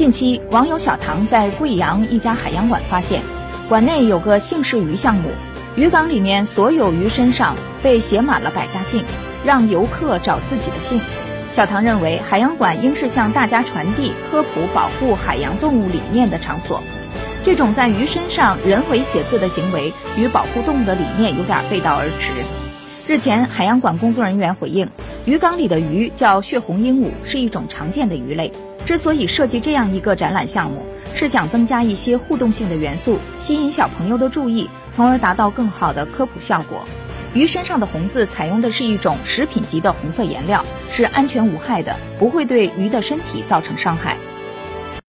近期，网友小唐在贵阳一家海洋馆发现，馆内有个姓氏鱼项目，鱼缸里面所有鱼身上被写满了百家姓，让游客找自己的姓。小唐认为，海洋馆应是向大家传递科普保护海洋动物理念的场所。这种在鱼身上人为写字的行为，与保护动物的理念有点背道而驰。日前，海洋馆工作人员回应，鱼缸里的鱼叫血红鹦鹉，是一种常见的鱼类。之所以设计这样一个展览项目，是想增加一些互动性的元素，吸引小朋友的注意，从而达到更好的科普效果。鱼身上的红字采用的是一种食品级的红色颜料，是安全无害的，不会对鱼的身体造成伤害。